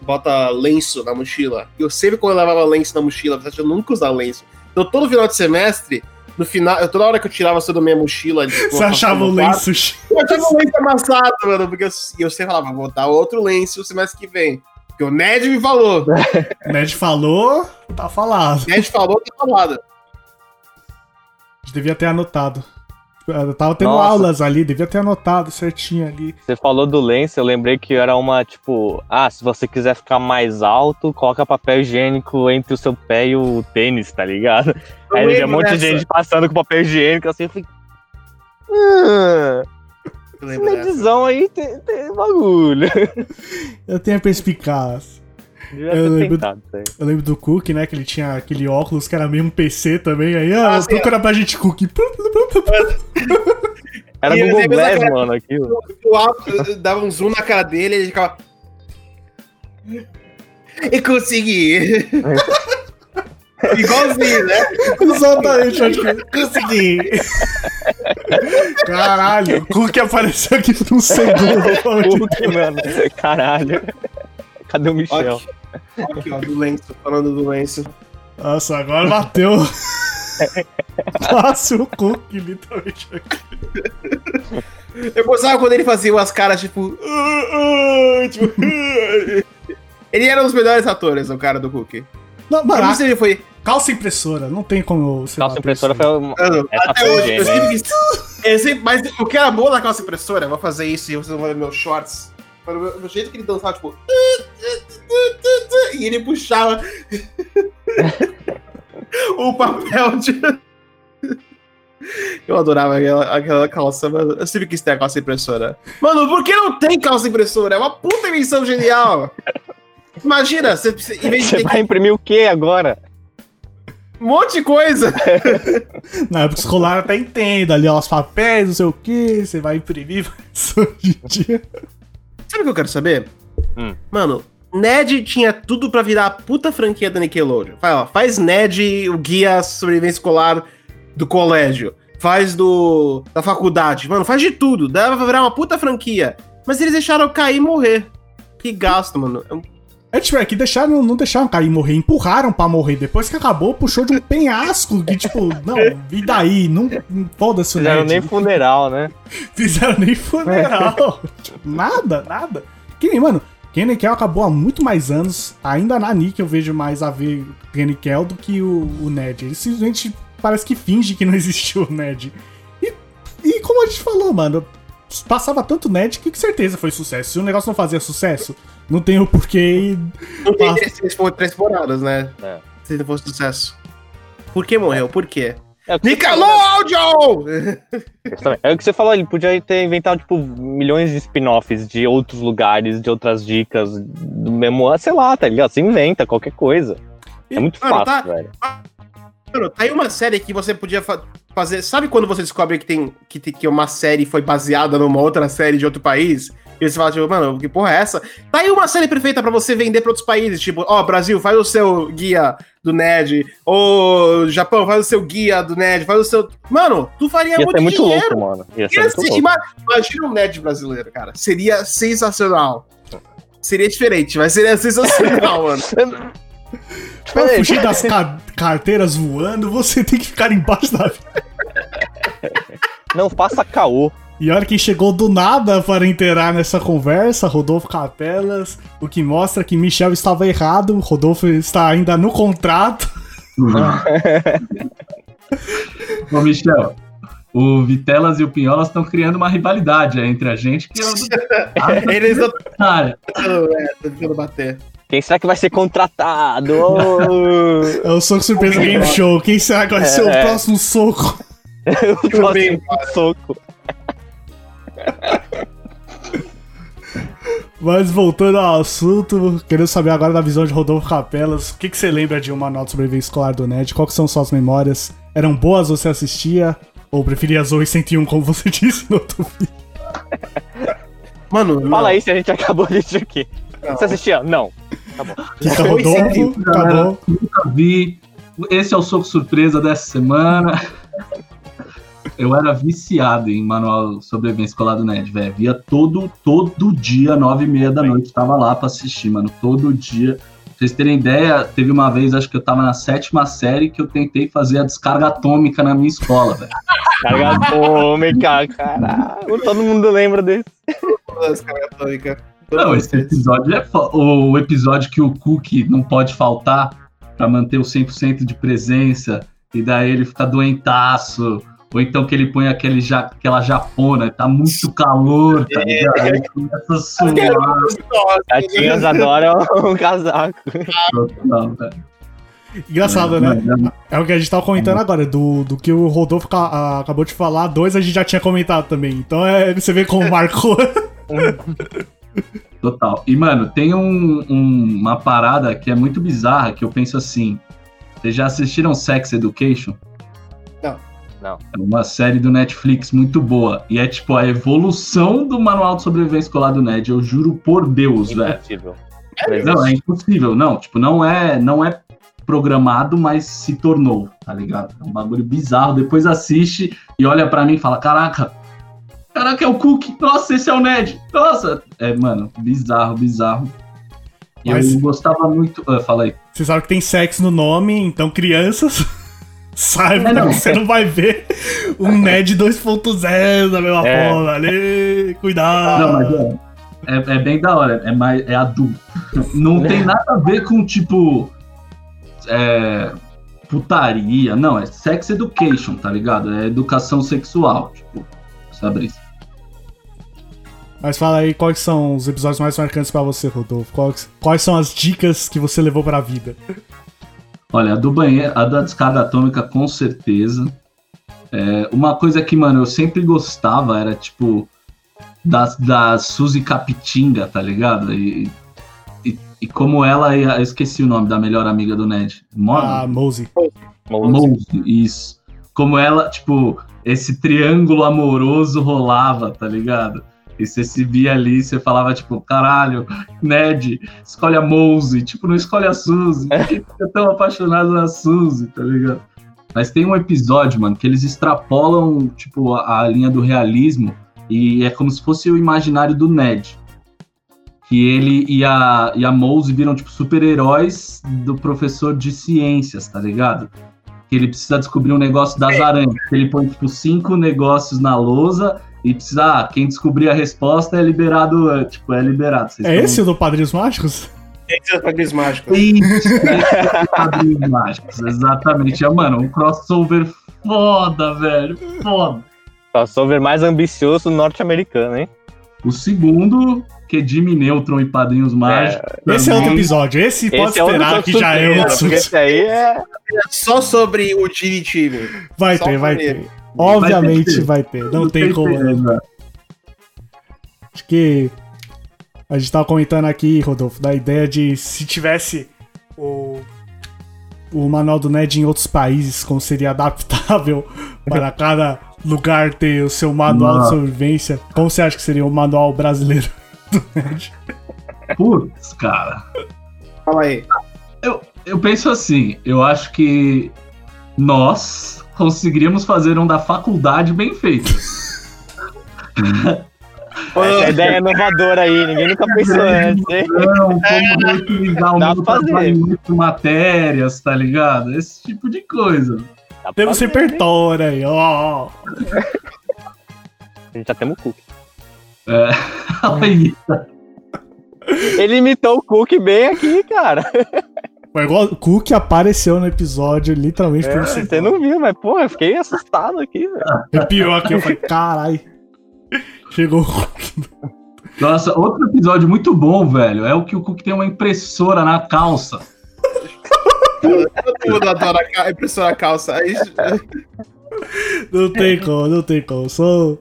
Bota lenço na mochila. Eu sempre quando eu levava lenço na mochila, de eu nunca usar lenço. Então todo final de semestre, no final, eu, toda hora que eu tirava toda a minha mochila. Tipo, Você achava o lenço Eu achava o lenço amassado, mano. Porque eu, e eu sempre falava, vou dar outro lenço semestre que vem. Porque o Ned me falou. Ned falou, tá falado. Ned falou, tá falado. A gente devia ter anotado. Eu tava tendo Nossa. aulas ali, devia ter anotado certinho ali. Você falou do lenço, eu lembrei que era uma, tipo, ah, se você quiser ficar mais alto, coloca papel higiênico entre o seu pé e o tênis, tá ligado? Eu Aí tinha um monte de gente passando com papel higiênico, assim, eu falei. Ah, esse nedzão aí tem, tem bagulho. Eu tenho a perspicaz. Eu lembro- tentado. Eu lembro do Cook, né? Que ele tinha aquele óculos que era meio um PC também. Aí, ah, Ah, procura pra gente Cook. Era E Google Glass, mano, aquilo. o alto dava um zoom na cara dele e ele ficava. E consegui! Igualzinho, né? Exatamente, acho que consegui. Caralho, o Cook apareceu aqui por um segundo. Puta, mano. Caralho. Cadê o Michel? Aqui, ó, do lenço, falando do lenço. Nossa, agora bateu. Fácil o Cook, literalmente. Eu gostava quando ele fazia umas caras tipo. Tipo ele era um dos melhores atores, o cara do Cook. Não, não se ele foi. calça impressora, não tem como Calça impressora foi uma. Mano, Essa até foi hoje, eu gênia, sempre quis. eu sempre- mas o que era bom da calça impressora, eu vou fazer isso e vocês vão ver meus shorts. Foi o do jeito que ele dançava, tipo. E ele puxava o papel de. Eu adorava aquela, aquela calça, mano. Eu sempre quis ter a calça impressora. Mano, por que não tem calça impressora? É uma puta invenção genial! Imagina, você, você- em vez de Você ter vai imprimir o que agora? um monte de coisa. Na época escolar eu até entendo, ali ó, os papéis, não sei o que, você vai imprimir, mas hoje em dia. Sabe o que eu quero saber? Hum. Mano, Ned tinha tudo pra virar a puta franquia da Nickelodeon. Faz, ó, faz Ned o guia sobrevivência escolar do colégio. Faz do da faculdade. Mano, faz de tudo. Dava pra virar uma puta franquia. Mas eles deixaram cair e morrer. Que gasto, mano. É um- É tipo, é que deixaram, não deixaram cair morrer, empurraram pra morrer. Depois que acabou, puxou de um penhasco. Que tipo, não, e daí? Não, foda-se o Fizeram nem funeral, né? Fizeram nem funeral. Tipo, nada, nada. Que nem, mano, Kenny Kell acabou há muito mais anos. Ainda na Nick eu vejo mais a ver Kenny Kell do que o, o Ned. Ele simplesmente parece que finge que não existiu o Ned. E, e como a gente falou, mano, passava tanto Ned que com certeza foi sucesso. Se o negócio não fazia sucesso, não tem o porquê. Não tem três, três, três temporadas, né? É. Se não fosse sucesso. Por que morreu? Por quê? É o que você Nickelodeon! falou, É o que você falou, ele podia ter inventado, tipo, milhões de spin-offs de outros lugares, de outras dicas, do mesmo, sei lá, tá ligado? Você inventa qualquer coisa. É muito Mano, fácil, tá- velho. Mano, tá aí uma série que você podia fa- fazer. Sabe quando você descobre que tem que, tem- que uma série foi baseada numa outra série de outro país? E você fala, tipo, mano, que porra é essa? Tá aí uma série perfeita pra você vender pra outros países. Tipo, ó, Brasil, faz o seu guia do Ned. Ô, Japão, faz o seu guia do Ned. Faz o seu. Mano, tu faria Ia muito ser muito dinheiro. louco, mano. Ia ser Ia ser- Imagina um Ned brasileiro, cara. Seria sensacional. Seria diferente, mas seria sensacional, mano. Pra fugir das ca- carteiras voando, você tem que ficar embaixo da. Não faça caô. E olha quem chegou do nada para inteirar nessa conversa, Rodolfo Capelas, o que mostra que Michel estava errado, Rodolfo está ainda no contrato. Ô, Michel, o Vitelas e o Pinholas estão criando uma rivalidade aí entre a gente que é Eles não cara. é, tentando bater. Quem será que vai ser contratado? É o Soco Surpresa Game Show. Quem será que vai ser o É. próximo soco? o próximo soco. Mas voltando ao assunto, querendo saber agora da visão de Rodolfo Capelas, o que, que você lembra de uma nota sobrevivência escolar do Ned? Quais que são suas memórias? Eram boas você assistia? Ou preferia Zoe 101, como você disse no outro vídeo? Mano, Fala não. aí se a gente acabou disso aqui. Não. Você assistia? Não. Fica Zoe Rodolfo, 101, acabou. Nunca vi. Esse é o soco surpresa dessa semana. Eu era viciado em manual sobrevivência escolar do Ned, velho. Via todo, todo dia, nove e meia da noite, tava lá pra assistir, mano. Todo dia. Pra vocês terem ideia, teve uma vez, acho que eu tava na sétima série, que eu tentei fazer a descarga atômica na minha escola, velho. Carga atômica, caralho. Todo mundo lembra desse. Todas, cara, atômica. Não, esse episódio é o episódio que o Cookie não pode faltar pra manter o 100% de presença e daí ele fica doentaço. Ou então que ele põe aquele ja, aquela japona, tá muito calor, tá ligado? Ele começa a suar. Gatinhas adoram um casaco. Não, velho. Engraçado, né? Mano, É o que a gente tava comentando agora, do, do que o Rodolfo ca- a- acabou de falar, dois a gente já tinha comentado também. Então é, você vê como marcou. Total. E, mano, tem um- um- uma parada que é muito bizarra, que eu penso assim. Vocês já assistiram Sex Education? Não. É uma série do Netflix muito boa. E é tipo a evolução do manual de sobrevivência escolar do Ned. Eu juro por Deus, velho. Impossível. Não, é impossível. Não, tipo, não é, não é programado, mas se tornou, tá ligado? É um bagulho bizarro. Depois assiste e olha pra mim e fala: Caraca, caraca, é o Cook. Nossa, esse é o Ned. Nossa. É, mano, bizarro, bizarro. E Mas- Eu gostava muito. Ah, fala aí. Você sabe que tem sexo no nome, então crianças. Saiba É, não. que você não vai ver um Ned 2.0 da mesma É. forma ali. Cuidado. Não, mas é, é, é bem da hora, é, mais, é adulto. Não tem nada a ver com, tipo, é, putaria, não, é sex education, tá ligado? É educação sexual, tipo, sabe isso? Mas fala aí quais são os episódios mais marcantes pra você, Rodolfo. Quais, quais são as dicas que você levou pra vida? Olha, a do banheiro, a da descarga atômica, com certeza. É, uma coisa que, mano, eu sempre gostava era, tipo, da, da Suzy Capitinga, tá ligado? E, e, e como ela, ia- eu esqueci o nome da melhor amiga do Ned. Mona? A Mose. Mose, isso. Como ela, tipo, esse triângulo amoroso rolava, tá ligado? E você se via ali, você falava, tipo, caralho, Ned, escolhe a Mose, tipo, não escolhe a Suzy. Por que fica tão apaixonado na Suzy, tá ligado? Mas tem um episódio, mano, que eles extrapolam, tipo, a, a linha do realismo e é como se fosse o imaginário do Ned. que ele e a, e a Mose viram, tipo, super-heróis do professor de ciências, tá ligado? Que ele precisa descobrir um negócio das aranhas. Que ele põe, tipo, cinco negócios na lousa e precisa, ah, quem descobrir a resposta é liberado, é, tipo, é liberado. Vocês É tão- esse o do Padrinhos Mágicos? Esse é o Padrinhos Mágicos. Esse é o Padrinhos Mágicos, exatamente. É, mano, um crossover foda, velho, foda. Crossover mais ambicioso norte-americano, hein? O segundo, que é Jimmy Neutron e Padrinhos Mágicos. Esse é outro também. episódio. Esse pode Esse é outro esperar que já é outro. porque Esse aí é. Só sobre o Time. Vai Só ter, vai ter. Obviamente ter. vai ter. Não tem como. certeza. Acho que a gente tava comentando aqui, Rodolfo, da ideia de se tivesse o, o manual do Ned em outros países, como seria adaptável para cada lugar ter o seu manual de sobrevivência. Como você acha que seria o manual brasileiro do Ned? Putz, cara. Fala aí. Eu penso assim, eu acho que nós conseguiríamos fazer um da faculdade bem feito. Essa ideia é inovadora aí, ninguém nunca pensou antes, hein? Não, como reutilizar o em oito matérias, tá ligado? Esse tipo de coisa. Dá Temos repertório aí, ó. A gente já temos o Cook. É, aí, Ele imitou o Cook bem aqui, cara. Foi igual o Cook apareceu no episódio literalmente por um É, Você segundo. não viu, mas, pô, eu fiquei assustado aqui, velho. Arrepiou aqui, eu falei, carai. Chegou o Cook. Nossa, outro episódio muito bom, velho, é o que o Cook tem uma impressora na calça. Todo mundo adora impressora calça. Não tem como, não tem como. Sou.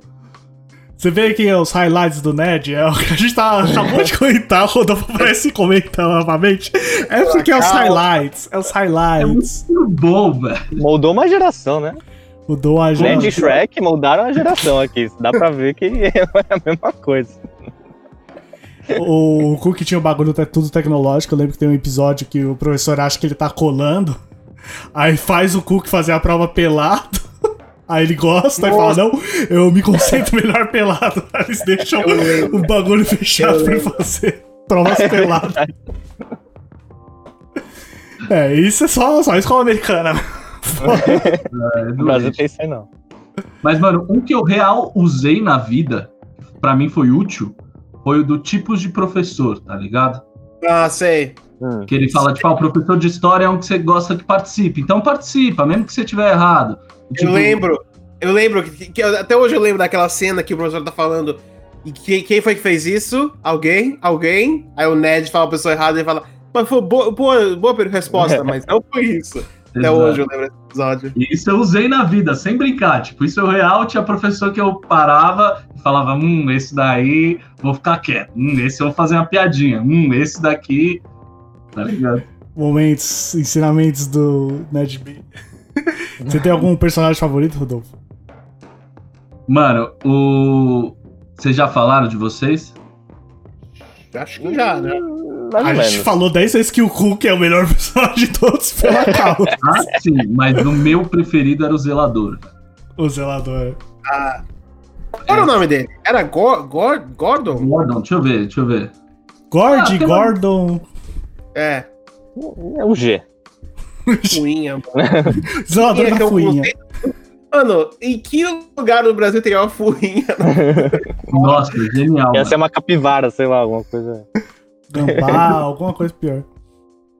Você vê aqui os highlights do Ned, é o que a gente tá, acabou de comentar, o Rodolfo parece comentar novamente. É porque é os highlights, é os highlights. Muito bom, velho. Moldou uma geração, né? Mudou a Ned e. Shrek moldaram a geração aqui. Dá pra ver que é a mesma coisa. O Cook tinha o bagulho é tudo tecnológico. Eu lembro que tem um episódio que o professor acha que ele tá colando. Aí faz o Cook fazer a prova pelado. Aí ele gosta e fala: Não, eu me concentro melhor pelado. Aí eles deixam o bagulho fechado pra fazer provas peladas. É, isso é só, só escola americana. É, No Brasil tem isso aí, não. Mas, mano, um que eu real usei na vida, pra mim foi útil, foi o do tipos de professor, tá ligado? ah, sei. Hum. Que ele fala, tipo, ah, o professor de história é um que você gosta que participe. Então participa, mesmo que você estiver errado. Tipo, Eu lembro. Eu lembro. Que, que- até hoje eu lembro daquela cena que o professor tá falando. E que- quem foi que fez isso? Alguém? Alguém? Aí o Ned fala a pessoa errada e fala. Mas foi boa, boa, boa resposta, mas não foi isso. Até exato. hoje eu lembro desse episódio. E Isso eu usei na vida, sem brincar. Tipo, isso eu real tinha professor que eu parava e falava, hum, esse daí vou ficar quieto. Hum, esse eu vou fazer uma piadinha. Hum, esse daqui. Tá ligado? Momentos, ensinamentos do Ned B. Você tem algum personagem favorito, Rodolfo? Mano, o. Vocês já falaram de vocês? Acho que já, né? Mais A gente menos. falou 10 vezes que o Cook é o melhor personagem de todos pela causa. Ah, sim, mas o meu preferido era o zelador. o zelador. Ah. Qual era o nome dele? Era Gor Gor Gordon? Gordon, deixa eu ver, deixa eu ver. Gord, Ah, Gordon. É, É o G. fuinha. Zelador Fuinha que da fuinha. Mano, em que lugar do Brasil teria uma fuinha? Nossa, genial. Ia mano. ser uma capivara, sei lá, alguma coisa. Gambá, alguma coisa pior.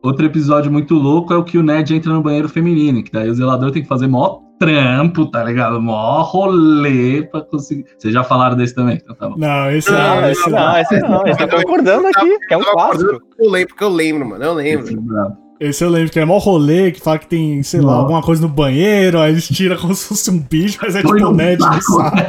Outro episódio muito louco é o que o Ned entra no banheiro feminino, que daí o zelador tem que fazer mó trampo, tá ligado? Mó rolê pra conseguir. Vocês já falaram desse também, então tá bom. Não, esse Não, não, Não, esse não. não, esse não. Esse tá concordando aqui, que é um clássico. Eu lembro, porque eu lembro, mano. Eu lembro. Esse é. Esse eu lembro que é mó rolê, que fala que tem, sei lá, alguma coisa no banheiro, aí eles tiram como se fosse um bicho, mas é Põe tipo o no Ned que saco. sabe.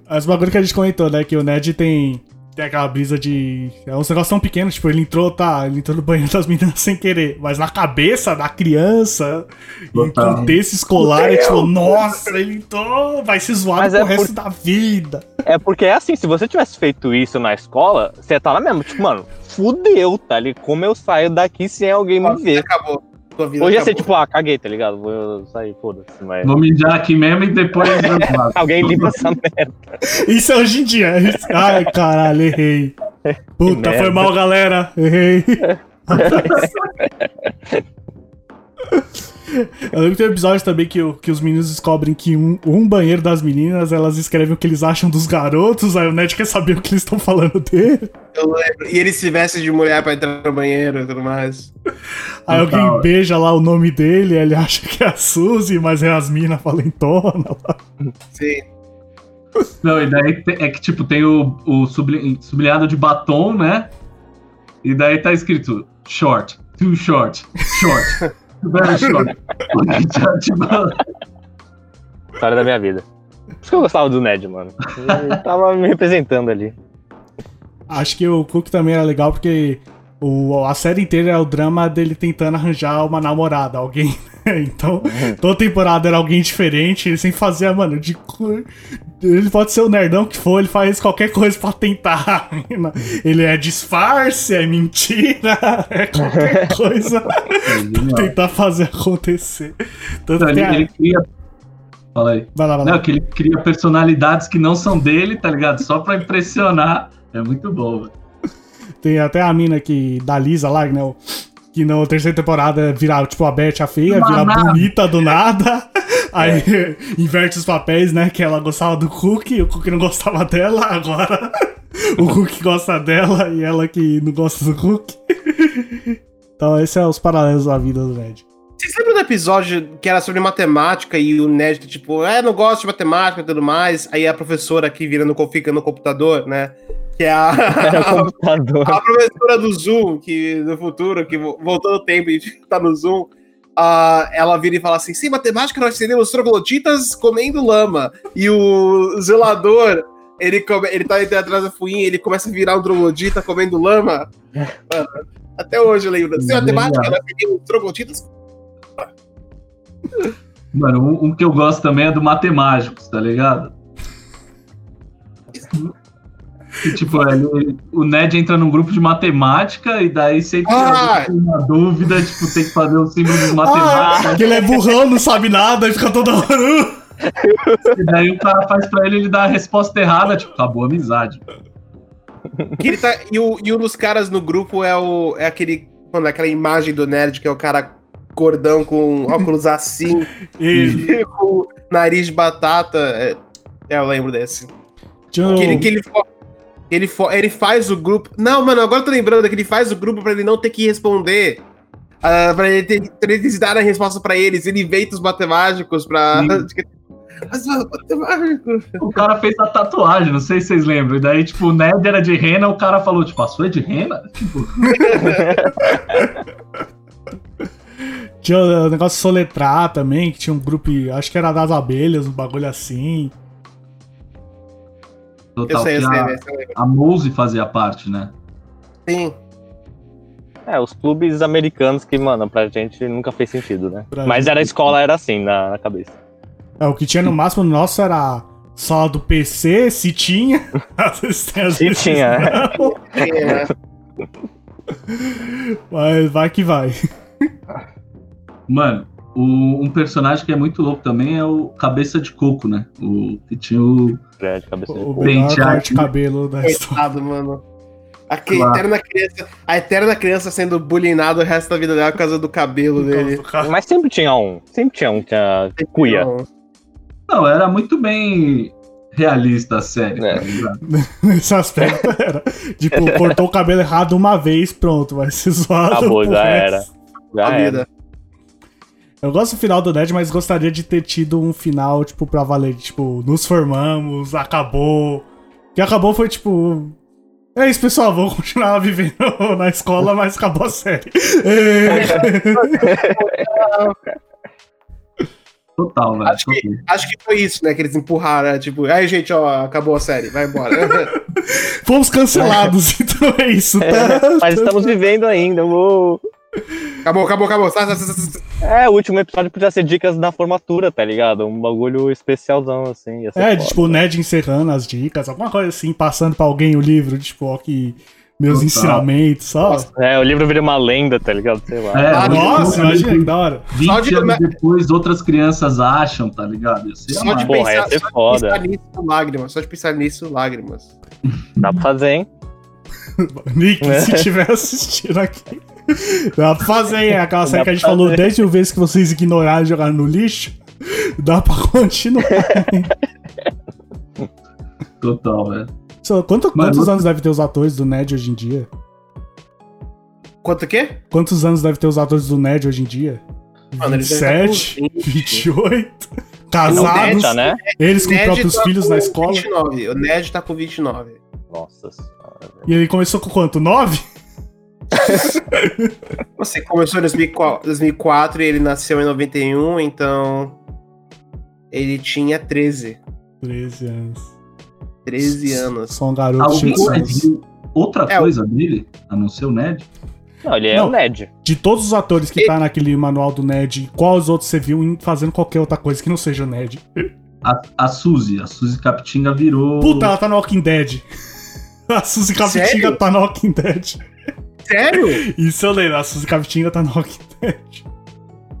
As bagulho que a gente comentou, né? Que o Ned tem, tem aquela brisa de. É uns negócios tão pequenos, tipo, ele entrou, tá? Ele entrou no banheiro das meninas sem querer. Mas na cabeça da criança, em Total. contexto escolar, é tipo, nossa, ele entrou, vai se zoar Mas pro é por- resto da vida. É porque é assim, se você tivesse feito isso na escola, você tá lá mesmo, tipo, mano, fudeu, tá ali? Como eu saio daqui sem alguém me ver? Acabou. Tua vida Hoje ia ser tipo, ah, caguei, tá ligado? Vou sair, foda-se. Mas... Vou mijar aqui mesmo e depois. Alguém limpa essa merda. Isso é hoje em dia. Ai, caralho, errei. Puta, foi mal, galera. Errei. Eu lembro que tem um episódio também que, que os meninos descobrem que um, um banheiro das meninas, elas escrevem o que eles acham dos garotos, aí o Ned quer saber o que eles estão falando dele. Eu lembro. E ele se veste de mulher pra entrar no banheiro e tudo mais. Aí Total. alguém beija lá o nome dele, ele acha que é a Suzy, mas é as minas valentona lá. Sim. Não, e daí é que, tipo, tem o, o subli- sublinhado de batom, né? E daí tá escrito short, too short, short, very short. História da minha vida. Por isso que eu gostava do Ned, mano. Ele tava me representando ali. Acho que o Cook também era legal porque o, a série inteira é o drama dele tentando arranjar uma namorada, alguém. Então, toda temporada era alguém diferente, ele sempre fazia, mano, de. Ele pode ser o nerdão que for, ele faz qualquer coisa pra tentar. Ele é disfarce, é mentira, é qualquer coisa pra tentar fazer acontecer. Tanto Não, que ele, a- ele cria. Fala aí. Vai lá, vai lá. Não, que ele cria personalidades que não são dele, tá ligado? Só pra impressionar. É muito bom, velho. Tem até a mina que, da Lisa lá, né? o- Que na terceira temporada vira, tipo, a Beth, a feia, vira bonita do nada. Aí inverte os papéis, né? Que ela gostava do Cook, o Cook não gostava dela, agora o Cook gosta dela e ela que não gosta do Cook. Então, esses são os paralelos da vida do Ned. Vocês lembram do episódio que era sobre matemática e o Ned, tipo, é, não gosto de matemática e tudo mais. Aí a professora aqui vira no, fica no computador, né? Que é a, o computador. a professora do Zoom, que no futuro, que vo- voltou no tempo e tá no Zoom, ah, ela vira e fala assim: sem matemática nós seríamos trogloditas comendo lama. E o zelador, ele, come, ele tá indo atrás da fuinha, ele começa a virar um troglodita comendo lama. Mano, até hoje eu lembro. Sem matemática nós seríamos trogloditas. Mano, um, um que eu gosto também é do Matemáticos, tá ligado? Que, tipo, ele- o Ned entra num grupo de matemática e daí sempre Ah! tem uma dúvida, tipo, tem que fazer o símbolo dos Ah, matemáticos. que ele é burrão, não sabe nada, e fica toda hora. E daí o cara faz pra ele, ele dá a resposta errada, tipo, acabou a amizade. Que ele tá, e, o, e um dos caras no grupo é o é aquele. Mano, aquela imagem do nerd que é o cara gordão com óculos assim, E e com nariz de batata. É, é, eu lembro desse. Que ele, que ele, fo- ele, ele faz o grupo. Não, mano, agora eu tô lembrando que ele faz o grupo pra ele não ter que responder. ah, pra ele ter, pra eles darem a resposta pra eles. Ele inventa os matemáticos pra. Mas, mano, matemático. O cara fez a tatuagem, não sei se vocês lembram. E daí, tipo, o Ned era de rena, o cara falou, tipo, a sua é de rena? Tipo, Tinha o negócio de soletrar também, que tinha um grupo, acho que era das abelhas, um bagulho assim. Eu total, sei, eu sei, a, né? eu lembro. a Mose fazia parte, né? Sim. É, os clubes americanos que, mano, pra gente nunca fez sentido, né? Pra Mas gente- era a escola, era assim, na, na cabeça. É, o que tinha no máximo nosso era sala do PC, se tinha. Às vezes às Se vezes tinha. É, Mas vai que vai. Mano, o- um personagem que é muito louco também é o Cabeça de Coco, né? O que tinha o. É, de cabeça de O coco. Penteado. de cabelo da. Coitado, mano. A, que- Claro. eterna criança, a eterna criança sendo bullyingada o resto da vida dela por causa do cabelo dele. Mas sempre tinha um. Sempre tinha um que tinha cuia. Não. Não, era muito bem realista a série, É. tá ligado? Nesse aspecto era. Tipo, cortou o cabelo errado uma vez, pronto, vai ser zoado. Acabou, já resto. era. Já A era. vida. Eu gosto do final do Ned, mas gostaria de ter tido um final, tipo, pra valer. Tipo, nos formamos, acabou. O que acabou foi, tipo. É isso, pessoal, vou continuar vivendo na escola, mas acabou a série. É. Total, velho. Acho que, acho que foi isso, né? Que eles empurraram, né? Tipo, aí, gente, ó, acabou a série, vai embora. Fomos cancelados, então é isso, tá? Mas estamos vivendo ainda. uou. Acabou, acabou, acabou. Tá, tá, tá. É, o último episódio podia ser dicas da formatura, tá ligado? Um bagulho especialzão, assim. É, foda. tipo, o Ned encerrando as dicas, alguma coisa assim, passando pra alguém o livro, tipo, ó, que Meus Total. ensinamentos, só. Nossa. É, o livro vira uma lenda, tá ligado? Sei lá. É, Ah, Nossa, imagina que da hora. 20 Só de- anos depois, outras crianças acham, tá ligado? Só de Porra, pensar, só de pensar nisso, lágrimas. Só de pensar nisso, lágrimas. Dá pra fazer, hein? Nick, É. se tiver assistindo aqui. Dá pra fazer, hein? Aquela série que a gente falou fazer. 10 mil vezes que vocês ignoraram e jogaram no lixo. Dá pra continuar. Total, velho. Só, quanto- quantos eu- anos deve ter os atores do Ned hoje em dia? Quanto que? Quantos anos deve ter os atores do Ned hoje em dia? Mano, eles devem 27, estar com 20. 28, O casados, Ned Tá, né? eles com Ned próprios tá filhos com na escola. 29. O Ned tá com 29. Nossa senhora. E ele começou com quanto? 9? Você começou em 2004, 2004 e ele nasceu em 91, então. Ele tinha 13. 13 anos. 13 anos. Só um garoto Alguém de mais sonhos. viu outra É, o- coisa dele, a não ser o Ned? Não, ele é Não. o Ned. De todos os atores que tá naquele manual do Ned, qual os outros você viu fazendo qualquer outra coisa que não seja o Ned? A, a Suzy, a Suzy Capitinga virou. Puta, ela tá no Walking Dead. A Suzy Capitinga Sério? tá no Walking Dead. Sério? Isso eu lembro, a Suzy Capitinga tá no Walking Dead.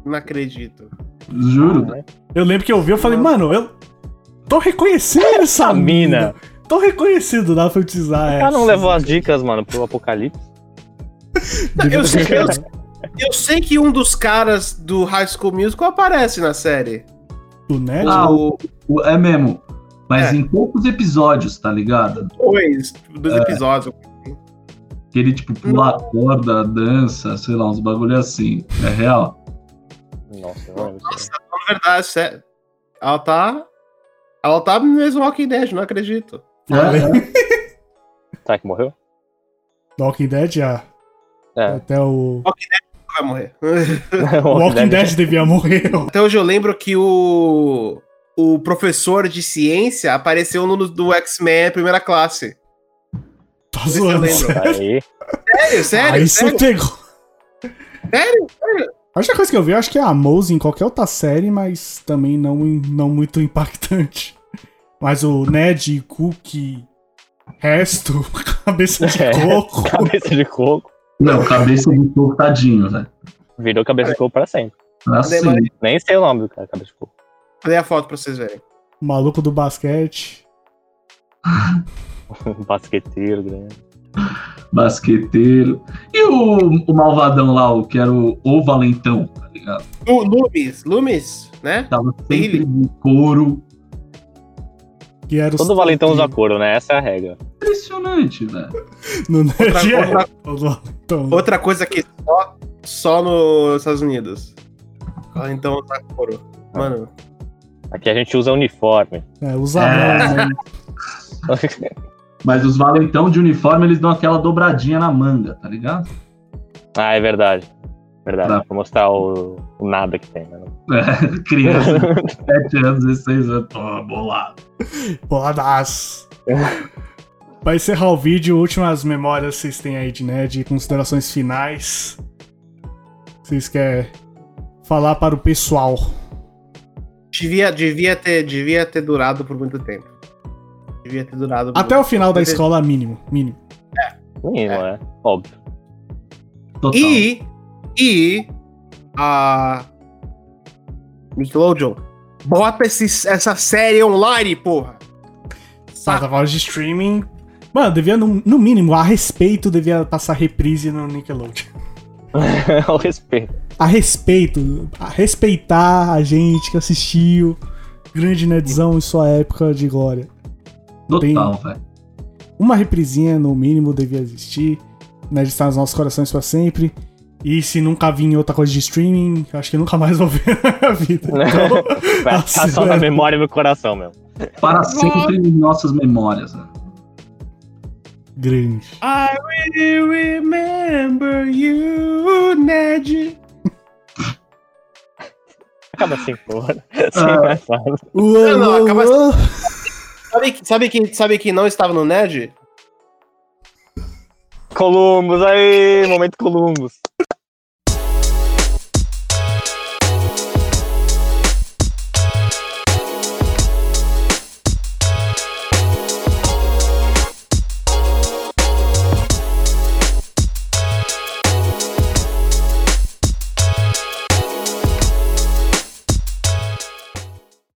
Não acredito. Juro. Eu lembro que eu vi, eu falei, mano, eu tô reconhecendo essa Essa mina. mina. Tô reconhecendo, dá pra utilizar O essa. cara não levou as dicas, mano, pro apocalipse. Eu sei, eu, eu sei que um dos caras do High School Musical aparece na série. Do Ned? Ah, o O- É mesmo. Mas É. em poucos episódios, tá ligado? dois, dois episódios. Que ele, tipo, pula a corda, dança, sei lá, uns bagulho assim. É real. Nossa, disso. Na verdade, sério. Ela tá. Ela tá mesmo Walking Dead, não acredito. É, Será que morreu? Walking Dead, já. É. Até o. Vai morrer. O Walking Dead devia morrer. Até hoje eu lembro que o. O professor de ciência apareceu no do X-Men primeira classe. Tá se zoando. lembro. sério. Sério, sério? Aí você sério? pegou. Sério? A única coisa que eu vi, eu acho que é a Mose em qualquer outra série, mas também não, não muito impactante. Mas o Ned, Cookie, Resto, Cabeça de É. Coco. cabeça de coco. Não, cabeça de coco tadinho, velho. Virou cabeça de coco pra sempre. Assim, Nem sei o nome do cara, cabeça de coco. Cadê a foto pra vocês verem? O maluco do basquete. Basqueteiro grande. basqueteiro. E o, o malvadão lá, o que era o, o valentão, tá ligado? Lu- Lumis, Lumis, né? Tava sempre Ele. de couro. Que era Todo valentão usa couro, né? Essa é a regra. Impressionante, velho. No Outra- é. outra- valentão. Outra coisa que só, só nos Estados Unidos. Então, usa couro. Mano, Aqui a gente usa uniforme. É, usa É. não, né? Mas os valentão de uniforme, eles dão aquela dobradinha na manga, tá ligado? ah, é verdade. Verdade. Tá. Pra mostrar o, o nada que tem, né? É, criança, 7 anos, 16 anos, tô bolado. Boladaço. Pra encerrar o vídeo, últimas memórias que vocês têm aí de Ned, considerações finais. Vocês querem falar para o pessoal? devia, devia, ter, devia ter durado por muito tempo. Devia ter durado. Até o final da escola, mínimo. Mínimo. Menino, é. Óbvio. Total. E. E. A. Nickelodeon. Bota esse, essa série online, porra. Plataformas de streaming. Mano, devia, no, no mínimo, a respeito, devia passar reprise no Nickelodeon. Ao respeito. A respeito. A respeitar a gente que assistiu. Grande Nedzão em sua época de glória. Total, velho. Uma reprisinha, no mínimo, devia existir. Ned está nos nossos corações pra sempre. E se nunca vir em outra coisa de streaming, acho que nunca mais vou ver na minha vida. Então, Vai ficar só na memória e no coração, meu. Para sempre em nossas memórias. Né? grande. I will remember you, Ned. Acaba assim, porra. Sem Ah. mais nada. Uou, não, uou, acaba- uou. Sabe, sabe, quem, sabe quem não estava no Ned? Columbus, aí, momento Columbus.